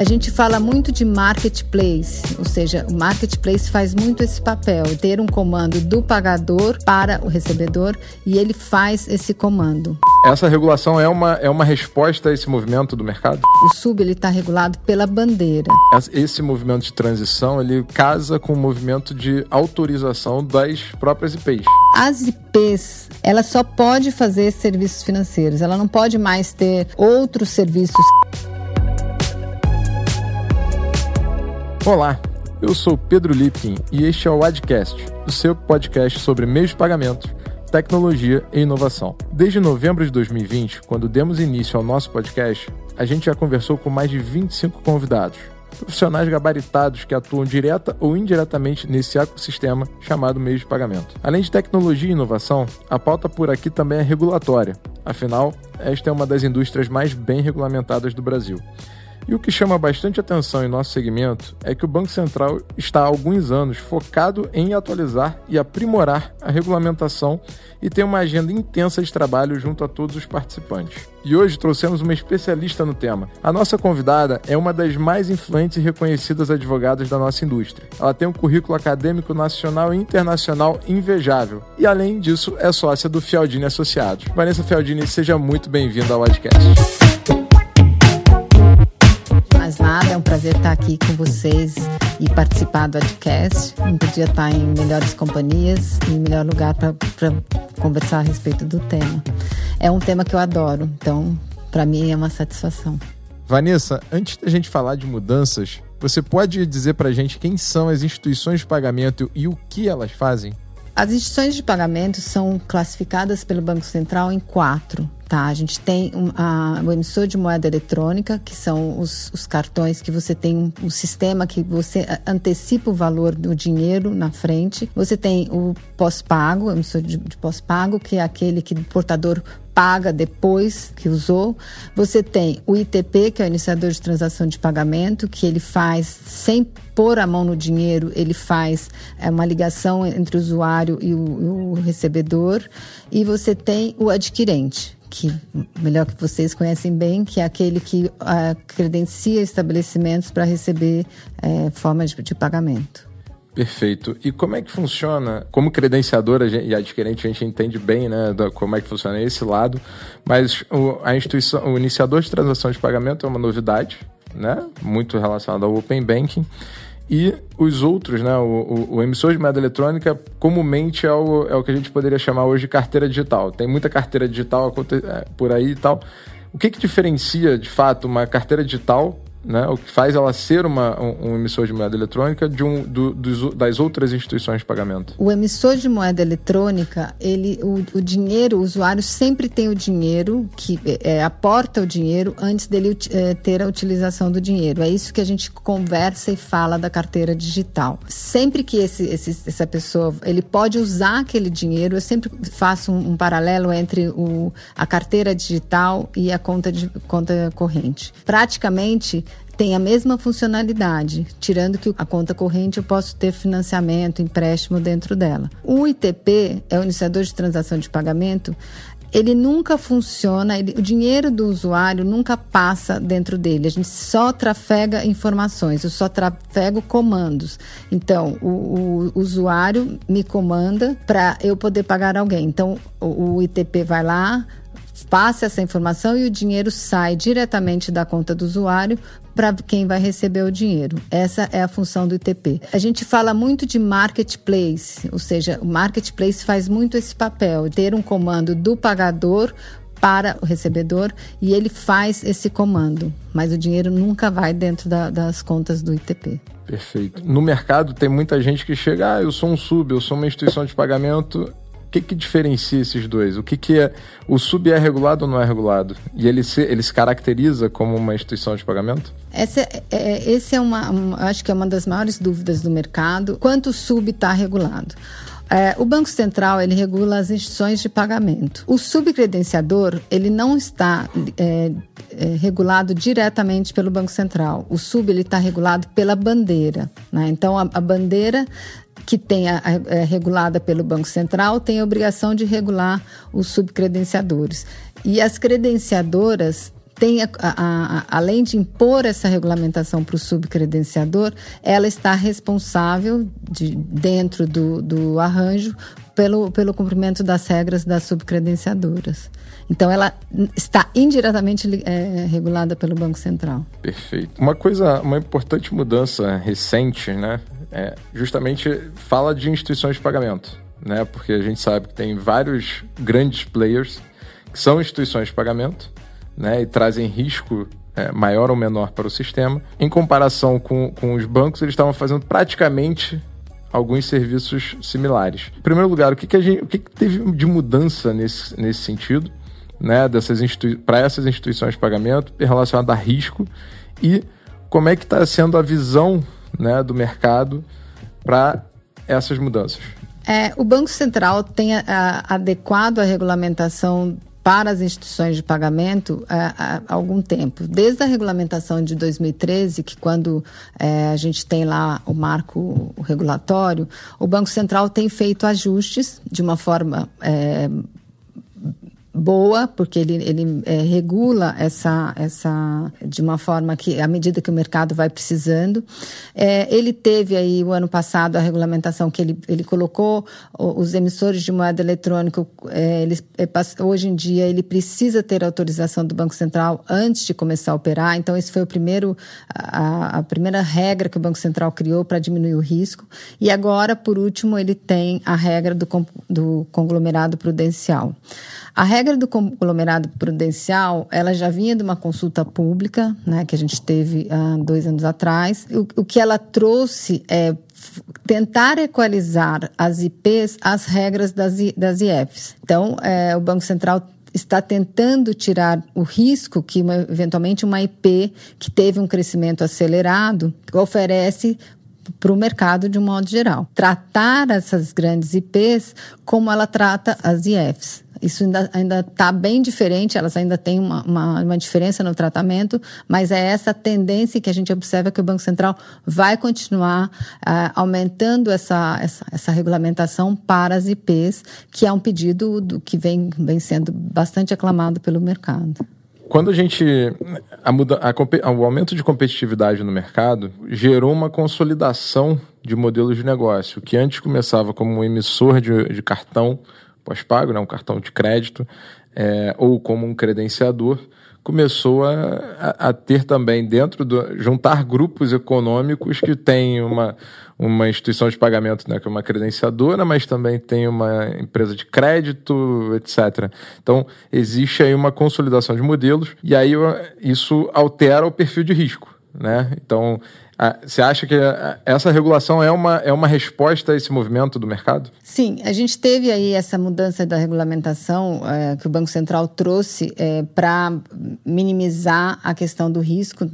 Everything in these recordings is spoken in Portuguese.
A gente fala muito de marketplace, ou seja, o marketplace faz muito esse papel, ter um comando do pagador para o recebedor e ele faz esse comando. Essa regulação é uma, é uma resposta a esse movimento do mercado? O sub ele está regulado pela bandeira. Esse movimento de transição ele casa com o movimento de autorização das próprias IPs. As IPs, ela só pode fazer serviços financeiros, ela não pode mais ter outros serviços. Olá, eu sou Pedro Lipkin e este é o Adcast, o seu podcast sobre meios de pagamento, tecnologia e inovação. Desde novembro de 2020, quando demos início ao nosso podcast, a gente já conversou com mais de 25 convidados, profissionais gabaritados que atuam direta ou indiretamente nesse ecossistema chamado meio de pagamento. Além de tecnologia e inovação, a pauta por aqui também é regulatória. Afinal, esta é uma das indústrias mais bem regulamentadas do Brasil. E o que chama bastante atenção em nosso segmento é que o Banco Central está há alguns anos focado em atualizar e aprimorar a regulamentação e tem uma agenda intensa de trabalho junto a todos os participantes. E hoje trouxemos uma especialista no tema. A nossa convidada é uma das mais influentes e reconhecidas advogadas da nossa indústria. Ela tem um currículo acadêmico nacional e internacional invejável. E além disso, é sócia do Fialdini Associados. Vanessa Fialdini, seja muito bem-vinda ao podcast mais nada, é um prazer estar aqui com vocês e participar do podcast. Não podia estar em melhores companhias e melhor lugar para conversar a respeito do tema. É um tema que eu adoro, então para mim é uma satisfação. Vanessa, antes da gente falar de mudanças, você pode dizer para a gente quem são as instituições de pagamento e o que elas fazem? As instituições de pagamento são classificadas pelo Banco Central em quatro. Tá, a gente tem um, a, o emissor de moeda eletrônica, que são os, os cartões que você tem um, um, sistema que você antecipa o valor do dinheiro na frente. Você tem o pós-pago, o emissor de, de pós-pago, que é aquele que o portador paga depois que usou. Você tem o ITP, que é o iniciador de transação de pagamento, que ele faz sem pôr a mão no dinheiro, ele faz é, uma ligação entre o usuário e o, o recebedor. E você tem o adquirente, que melhor que vocês conhecem bem, que é aquele que uh, credencia estabelecimentos para receber uh, formas de, de, pagamento. Perfeito. E como é que funciona? Como credenciadora e adquirente, a gente entende bem, né, como é que funciona esse lado, mas o, a instituição, o iniciador de transação de pagamento é uma novidade, né, muito relacionada ao Open Banking. E os outros, né? O, o, o, emissor de moeda eletrônica comumente é o, é o que a gente poderia chamar hoje de carteira digital. Tem muita carteira digital é, por aí e tal. O que, que diferencia, de fato, uma carteira digital né, o que faz ela ser uma, um, um emissor de moeda eletrônica de um, do, dos, das outras instituições de pagamento? O emissor de moeda eletrônica, ele, o, o dinheiro, o usuário sempre tem o dinheiro, que é, aporta o dinheiro antes dele é, ter a utilização do dinheiro. É isso que a gente conversa e fala da carteira digital. Sempre que esse, esse, essa pessoa, ele pode usar aquele dinheiro, eu sempre faço um, um paralelo entre o, a carteira digital e a conta, de, conta corrente. Praticamente, tem a mesma funcionalidade, tirando que a conta corrente eu posso ter financiamento, empréstimo dentro dela. O ITP é o iniciador de transação de pagamento. Ele nunca funciona, ele, o dinheiro do usuário nunca passa dentro dele. A gente só trafega informações, eu só trafego comandos. Então, o, o usuário me comanda para eu poder pagar alguém. Então, o, o ITP vai lá, passa essa informação e o dinheiro sai diretamente da conta do usuário para quem vai receber o dinheiro. Essa é a função do ITP. A gente fala muito de marketplace, ou seja, o marketplace faz muito esse papel, ter um comando do pagador para o recebedor e ele faz esse comando, mas o dinheiro nunca vai dentro da, das contas do ITP. Perfeito. No mercado tem muita gente que chega, ah, eu sou um sub, eu sou uma instituição de pagamento que, que diferencia esses dois? O que, que é. O sub é regulado ou não é regulado? E ele se, ele se caracteriza como uma instituição de pagamento? Essa é, é, esse é uma, uma. Acho que é uma das maiores dúvidas do mercado. Quanto o sub está regulado? É, o Banco Central ele regula as instituições de pagamento. O subcredenciador ele não está é, é, regulado diretamente pelo Banco Central. O sub ele está regulado pela bandeira. Né? Então a, a bandeira que tenha é, regulada pelo Banco Central tem a obrigação de regular os subcredenciadores. E as credenciadoras tem, a, a, a, além de impor essa regulamentação para o subcredenciador, ela está responsável, de, dentro do, do arranjo, pelo, pelo cumprimento das regras das subcredenciadoras. Então, ela está indiretamente é, regulada pelo Banco Central. Perfeito. Uma coisa, uma importante mudança recente, né, é justamente fala de instituições de pagamento, né, porque a gente sabe que tem vários grandes players que são instituições de pagamento né, e trazem risco é, maior ou menor para o sistema. Em comparação com, com os bancos, eles estavam fazendo praticamente alguns serviços similares. Em primeiro lugar, o que, que, gente, o que, que teve de mudança nesse, nesse sentido, né, para essas instituições de pagamento relacionado a risco e como é que está sendo a visão né, do mercado para essas mudanças? É, o Banco Central tem a, a, adequado a regulamentação para as instituições de pagamento há, há, algum tempo. Desde a regulamentação de 2013, que quando é, a gente tem lá o marco regulatório, o Banco Central tem feito ajustes de uma forma é, boa, porque ele, ele é, regula essa, essa de uma forma que, à medida que o mercado vai precisando. É, ele teve aí, o ano passado, a regulamentação que ele, ele colocou os emissores de moeda eletrônica, é, é, hoje em dia, ele precisa ter autorização do Banco Central antes de começar a operar. Então, esse foi o primeiro, a, a primeira regra que o Banco Central criou para diminuir o risco. E agora, por último, ele tem a regra do, do conglomerado prudencial. A regra do conglomerado prudencial, ela já vinha de uma consulta pública, né, que a gente teve há dois anos atrás. O, o que ela trouxe é tentar equalizar as IPs às regras das, das IFs. Então, é, o Banco Central está tentando tirar o risco que uma, eventualmente uma IP que teve um crescimento acelerado oferece para o mercado de um modo geral. Tratar essas grandes IPs como ela trata as IFs. Isso ainda está bem diferente, elas ainda têm uma, uma, uma, diferença no tratamento, mas é essa tendência que a gente observa que o Banco Central vai continuar uh, aumentando essa, essa, essa, regulamentação para as IPs, que é um pedido do, que vem, vem sendo bastante aclamado pelo mercado. Quando a gente. A muda, a, o aumento de competitividade no mercado gerou uma consolidação de modelos de negócio, que antes começava como um emissor de, de cartão pós-pago, né, um cartão de crédito, é, ou como um credenciador, começou a, a, ter também dentro do juntar grupos econômicos que têm uma, uma instituição de pagamento, né, que é uma credenciadora, mas também tem uma empresa de crédito, etc. Então existe aí uma consolidação de modelos e aí isso altera o perfil de risco, né? Então você acha que essa regulação é uma, é uma resposta a esse movimento do mercado? Sim, a gente teve aí essa mudança da regulamentação é, que o Banco Central trouxe é, para minimizar a questão do risco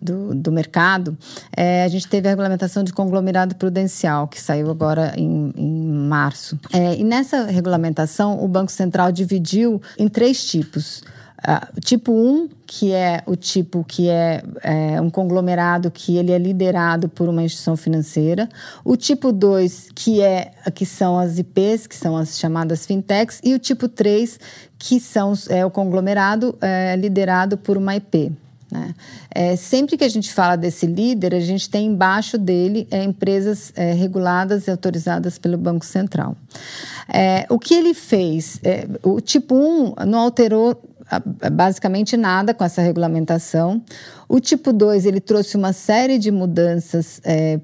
do, do mercado. É, a gente teve a regulamentação de conglomerado prudencial, que saiu agora em, em março. E nessa regulamentação, o Banco Central dividiu em três tipos. Uh, tipo 1, que é o tipo que é, é, um conglomerado que ele é liderado por uma instituição financeira. O tipo 2, que, é, que são as IPs, que são as chamadas fintechs. E o tipo 3, que são, é o conglomerado é, liderado por uma IP. Né? É, sempre que a gente fala desse líder, a gente tem embaixo dele é, empresas é, reguladas e autorizadas pelo Banco Central. É, o que ele fez? É, o tipo 1 não alterou basicamente nada com essa regulamentação. O tipo 2, ele trouxe uma série de mudanças é,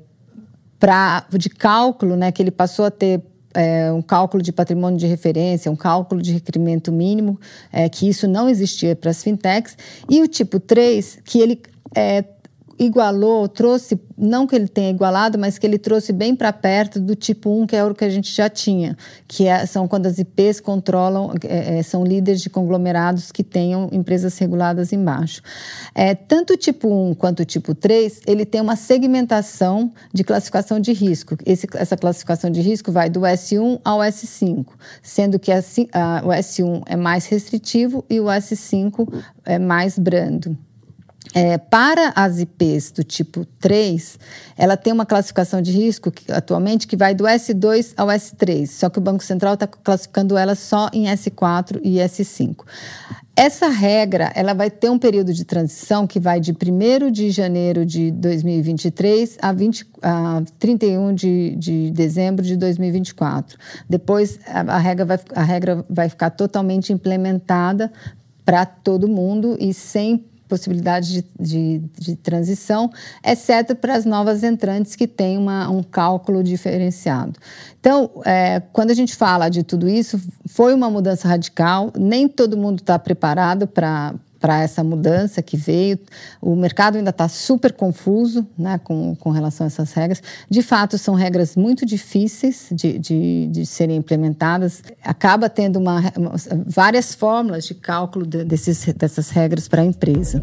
pra, de cálculo, né, que ele passou a ter é, um cálculo de patrimônio de referência, um cálculo de requerimento mínimo, é, que isso não existia para as fintechs. E o tipo 3, que ele é, igualou, trouxe, não que ele tenha igualado, mas que ele trouxe bem para perto do tipo 1, que é o que a gente já tinha, que é, são quando as IPs controlam, é, é, são líderes de conglomerados que tenham empresas reguladas embaixo. É, tanto o tipo 1 quanto o tipo 3, ele tem uma segmentação de classificação de risco. Esse, essa classificação de risco vai do S1 ao S5, sendo que a, a, o S1 é mais restritivo e o S5 é mais brando. É, para as IPs do tipo 3, ela tem uma classificação de risco que, atualmente que vai do S2 ao S3, só que o Banco Central está classificando ela só em S4 e S5. Essa regra ela vai ter um período de transição que vai de 1 de janeiro de 2023 a, 20, a 31 de, de dezembro de 2024. Depois, a, a, regra vai, a regra vai ficar totalmente implementada para todo mundo e sem possibilidade de, de, de, transição, exceto para as novas entrantes que têm uma, um cálculo diferenciado. Então, é, quando a gente fala de tudo isso, foi uma mudança radical, nem todo mundo está preparado para para essa mudança que veio. O mercado ainda está super confuso né, com, com relação a essas regras. De fato, são regras muito difíceis de, de, de serem implementadas. Acaba tendo uma, várias fórmulas de cálculo de, desses, dessas regras para a empresa.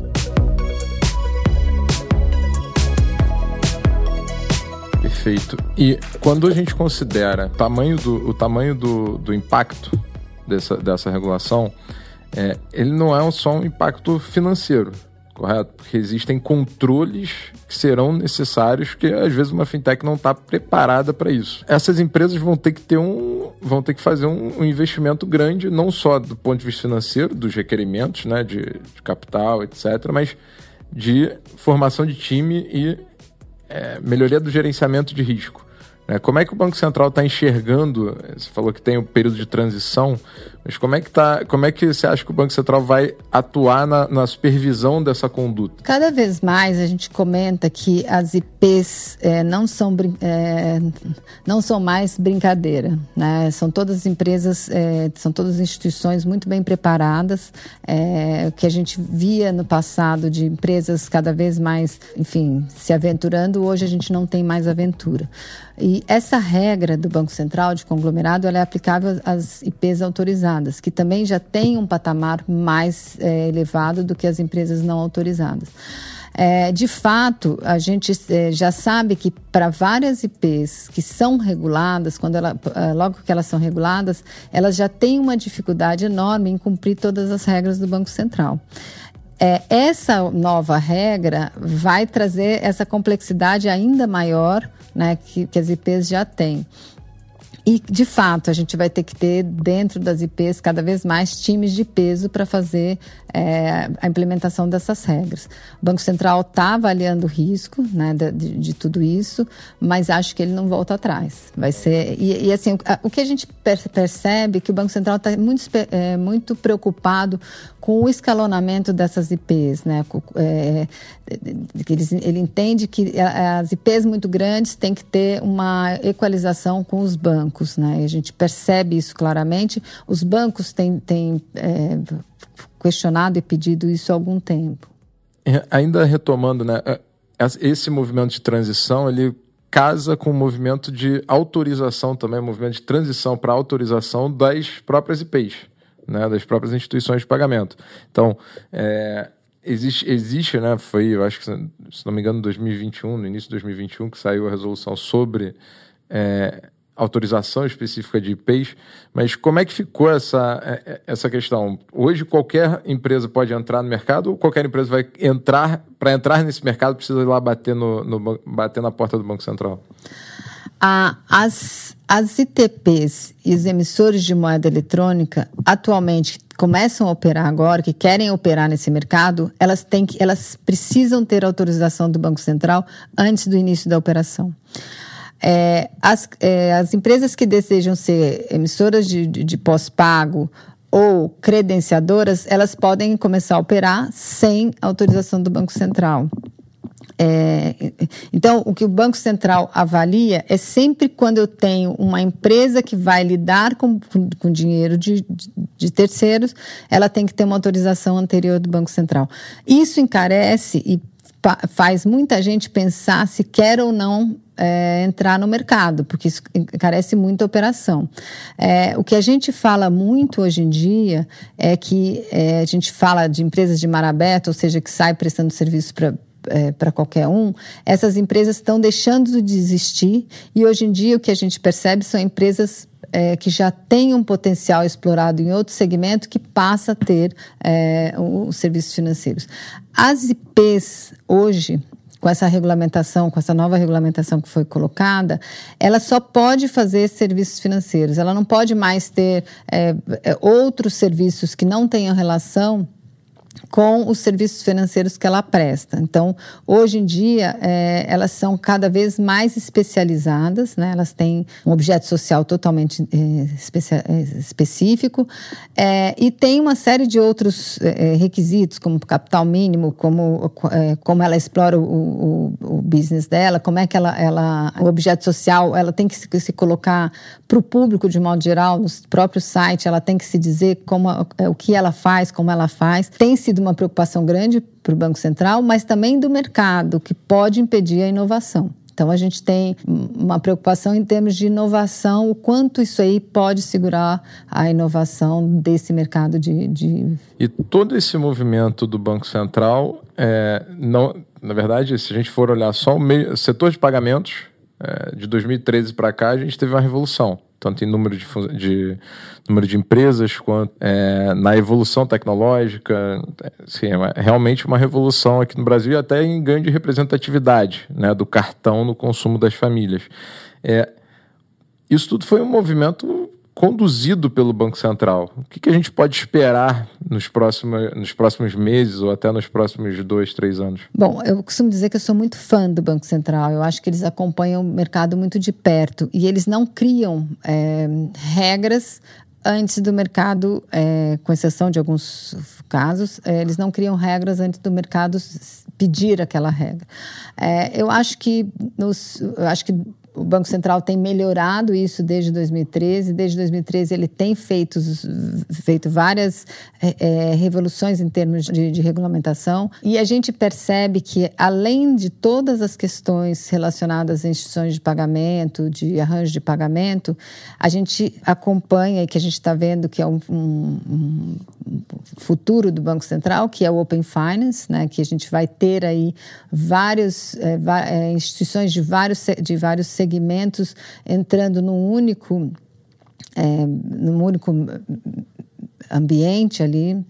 Perfeito. E quando a gente considera tamanho do, o tamanho do, do impacto dessa, dessa regulação, é, ele não é só um impacto financeiro, correto? Porque existem controles que serão necessários que às vezes uma fintech não está preparada para isso. Essas empresas vão ter que ter um, vão ter que fazer um, um, investimento grande, não só do ponto de vista financeiro, dos requerimentos, né, de, de capital, etc., mas de formação de time e é, melhoria do gerenciamento de risco. Né? Como é que o Banco Central está enxergando? Você falou que tem o um período de transição, mas como é que tá? Como é que você acha que o Banco Central vai atuar na, na supervisão dessa conduta? Cada vez mais a gente comenta que as IPs é, não são é, não são mais brincadeira, né? São todas empresas, é, são todas instituições muito bem preparadas. É, o que a gente via no passado de empresas cada vez mais, enfim, se aventurando, hoje a gente não tem mais aventura. E essa regra do Banco Central de conglomerado ela é aplicável às IPs autorizadas, que também já têm um patamar mais é, elevado do que as empresas não autorizadas. É, de fato, a gente é, já sabe que para várias IPs que são reguladas, quando ela, é, logo que elas são reguladas, elas já têm uma dificuldade enorme em cumprir todas as regras do Banco Central. É, essa nova regra vai trazer essa complexidade ainda maior né, que, que as IPs já têm. E, de fato, a gente vai ter que ter dentro das IPs cada vez mais times de peso para fazer é, a implementação dessas regras. O Banco Central está avaliando o risco né, de, de, tudo isso, mas acho que ele não volta atrás. Vai ser e, e assim o que a gente percebe é que o Banco Central está muito, é, muito preocupado com o escalonamento dessas IPs, né? É, ele entende que as IPs muito grandes têm que ter uma equalização com os bancos, né? E a gente percebe isso claramente. Os bancos têm, têm é, questionado e pedido isso há algum tempo. É, ainda retomando, né, é, esse movimento de transição, ele casa com o movimento de autorização também, movimento de transição para autorização das próprias IPs, né, das próprias instituições de pagamento. Então, é, existe, existe, né, foi, eu acho que, se não me engano, 2021, no início de 2021, que saiu a resolução sobre é, autorização específica de IPs, mas como é que ficou essa, é, é, essa questão? Hoje qualquer empresa pode entrar no mercado ou qualquer empresa vai entrar, para entrar nesse mercado precisa ir lá bater, no, no bater na porta do Banco Central? Ah, as, as ITPs e os emissores de moeda eletrônica atualmente começam a operar agora, que querem operar nesse mercado, elas, têm que, elas precisam ter autorização do Banco Central antes do início da operação. É, as, é, as empresas que desejam ser emissoras de, de, de pós-pago ou credenciadoras, elas podem começar a operar sem autorização do Banco Central. É, então, o que o Banco Central avalia é sempre quando eu tenho uma empresa que vai lidar com, com, com dinheiro de, de, de, terceiros, ela tem que ter uma autorização anterior do Banco Central. Isso encarece e faz muita gente pensar se quer ou não é, entrar no mercado, porque isso encarece muito a operação. É, o que a gente fala muito hoje em dia é que é, a gente fala de empresas de mar aberto, ou seja, que sai prestando serviço para é, para qualquer um, essas empresas estão deixando de existir e hoje em dia o que a gente percebe são empresas é, que já tem um potencial explorado em outro segmento que passa a ter é, os serviços financeiros. As IPs hoje com essa regulamentação, com essa nova regulamentação que foi colocada, ela só pode fazer serviços financeiros. Ela não pode mais ter é, outros serviços que não tenham relação com os serviços financeiros que ela presta. Então, hoje em dia, é, elas são cada vez mais especializadas, né? elas têm um objeto social totalmente é, é específico é, e tem uma série de outros é, é, requisitos, como capital mínimo, como, como ela explora o, o, o, business dela, como é que ela, ela o objeto social, ela tem que se, se colocar para o público de modo geral, no próprio site, ela tem que se dizer como, o que ela faz, como ela faz. Tem sido uma preocupação grande para o Banco Central, mas também do mercado, que pode impedir a inovação. Então, a gente tem uma preocupação em termos de inovação, o quanto isso aí pode segurar a inovação desse mercado de. de... E todo esse movimento do Banco Central, é, não, na verdade, se a gente for olhar só o meio, setor de pagamentos, é, de 2013 para cá, a gente teve uma revolução tanto em número de, de número de empresas quanto é, na evolução tecnológica. Assim, é realmente uma revolução aqui no Brasil e até em ganho de representatividade né, do cartão no consumo das famílias. É, isso tudo foi um movimento conduzido pelo Banco Central. O que, que a gente pode esperar nos próximos, nos próximos meses ou até nos próximos dois, três anos? Bom, eu costumo dizer que eu sou muito fã do Banco Central. Eu acho que eles acompanham o mercado muito de perto e eles não criam é, regras antes do mercado, é, com exceção de alguns casos, é, eles não criam regras antes do mercado pedir aquela regra. É, eu acho que nos, eu acho que o Banco Central tem melhorado isso desde 2013. Desde 2013 ele tem feito, feito várias é, é, revoluções em termos de, de, regulamentação e a gente percebe que além de todas as questões relacionadas às instituições de pagamento, de arranjo de pagamento, a gente acompanha e que a gente está vendo que é um, um, um, futuro do Banco Central, que é o Open Finance, né, que a gente vai ter aí vários é, é instituições de vários de vários segmentos entrando num único, é, num único ambiente ali,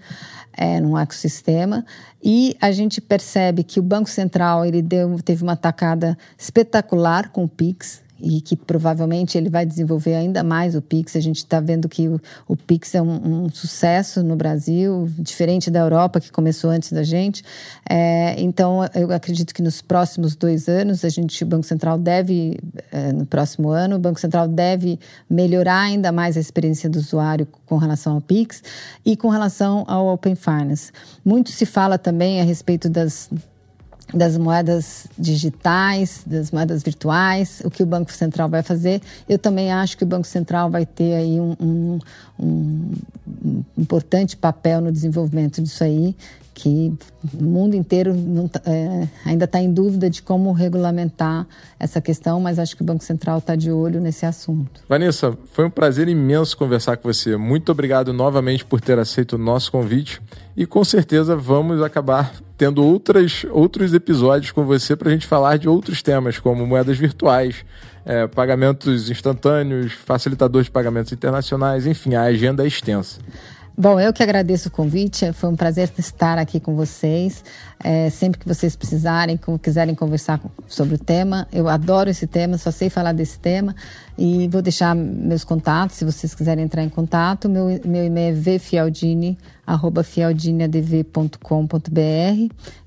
é, num ecossistema, e a gente percebe que o Banco Central ele deu, teve uma tacada espetacular com o Pix, e que provavelmente ele vai desenvolver ainda mais o Pix. A gente está vendo que o, o Pix é um, um, sucesso no Brasil, diferente da Europa, que começou antes da gente. É, então, eu acredito que nos próximos dois anos, a gente, o Banco Central deve, é, no próximo ano, o Banco Central deve melhorar ainda mais a experiência do usuário com relação ao Pix e com relação ao Open Finance. Muito se fala também a respeito das das moedas digitais, das moedas virtuais, o que o Banco Central vai fazer. Eu também acho que o Banco Central vai ter aí um, um, um, importante papel no desenvolvimento disso aí, que o mundo inteiro tá, é, ainda está em dúvida de como regulamentar essa questão, mas acho que o Banco Central está de olho nesse assunto. Vanessa, foi um prazer imenso conversar com você. Muito obrigado novamente por ter aceito o nosso convite e com certeza vamos acabar tendo outras, outros episódios com você para a gente falar de outros temas, como moedas virtuais, é, pagamentos instantâneos, facilitadores de pagamentos internacionais, enfim, a agenda é extensa. Bom, eu que agradeço o convite, foi um prazer estar aqui com vocês. É, sempre que vocês precisarem, quiserem conversar sobre o tema, eu adoro esse tema, só sei falar desse tema. E vou deixar meus contatos, se vocês quiserem entrar em contato. Meu, meu e-mail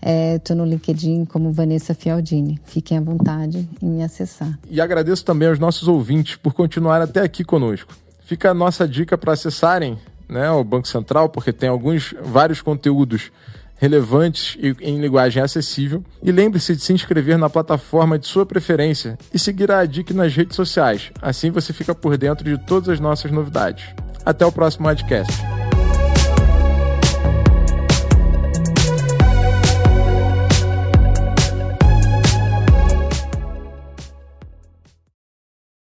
é. Estou é, no LinkedIn como Vanessa Fialdini. Fiquem à vontade em me acessar. E agradeço também aos nossos ouvintes por continuar até aqui conosco. Fica a nossa dica para acessarem né, o Banco Central, porque tem alguns vários conteúdos relevantes e em linguagem acessível. E lembre-se de se inscrever na plataforma de sua preferência e seguir a DIC nas redes sociais. Assim você fica por dentro de todas as nossas novidades. Até o próximo podcast.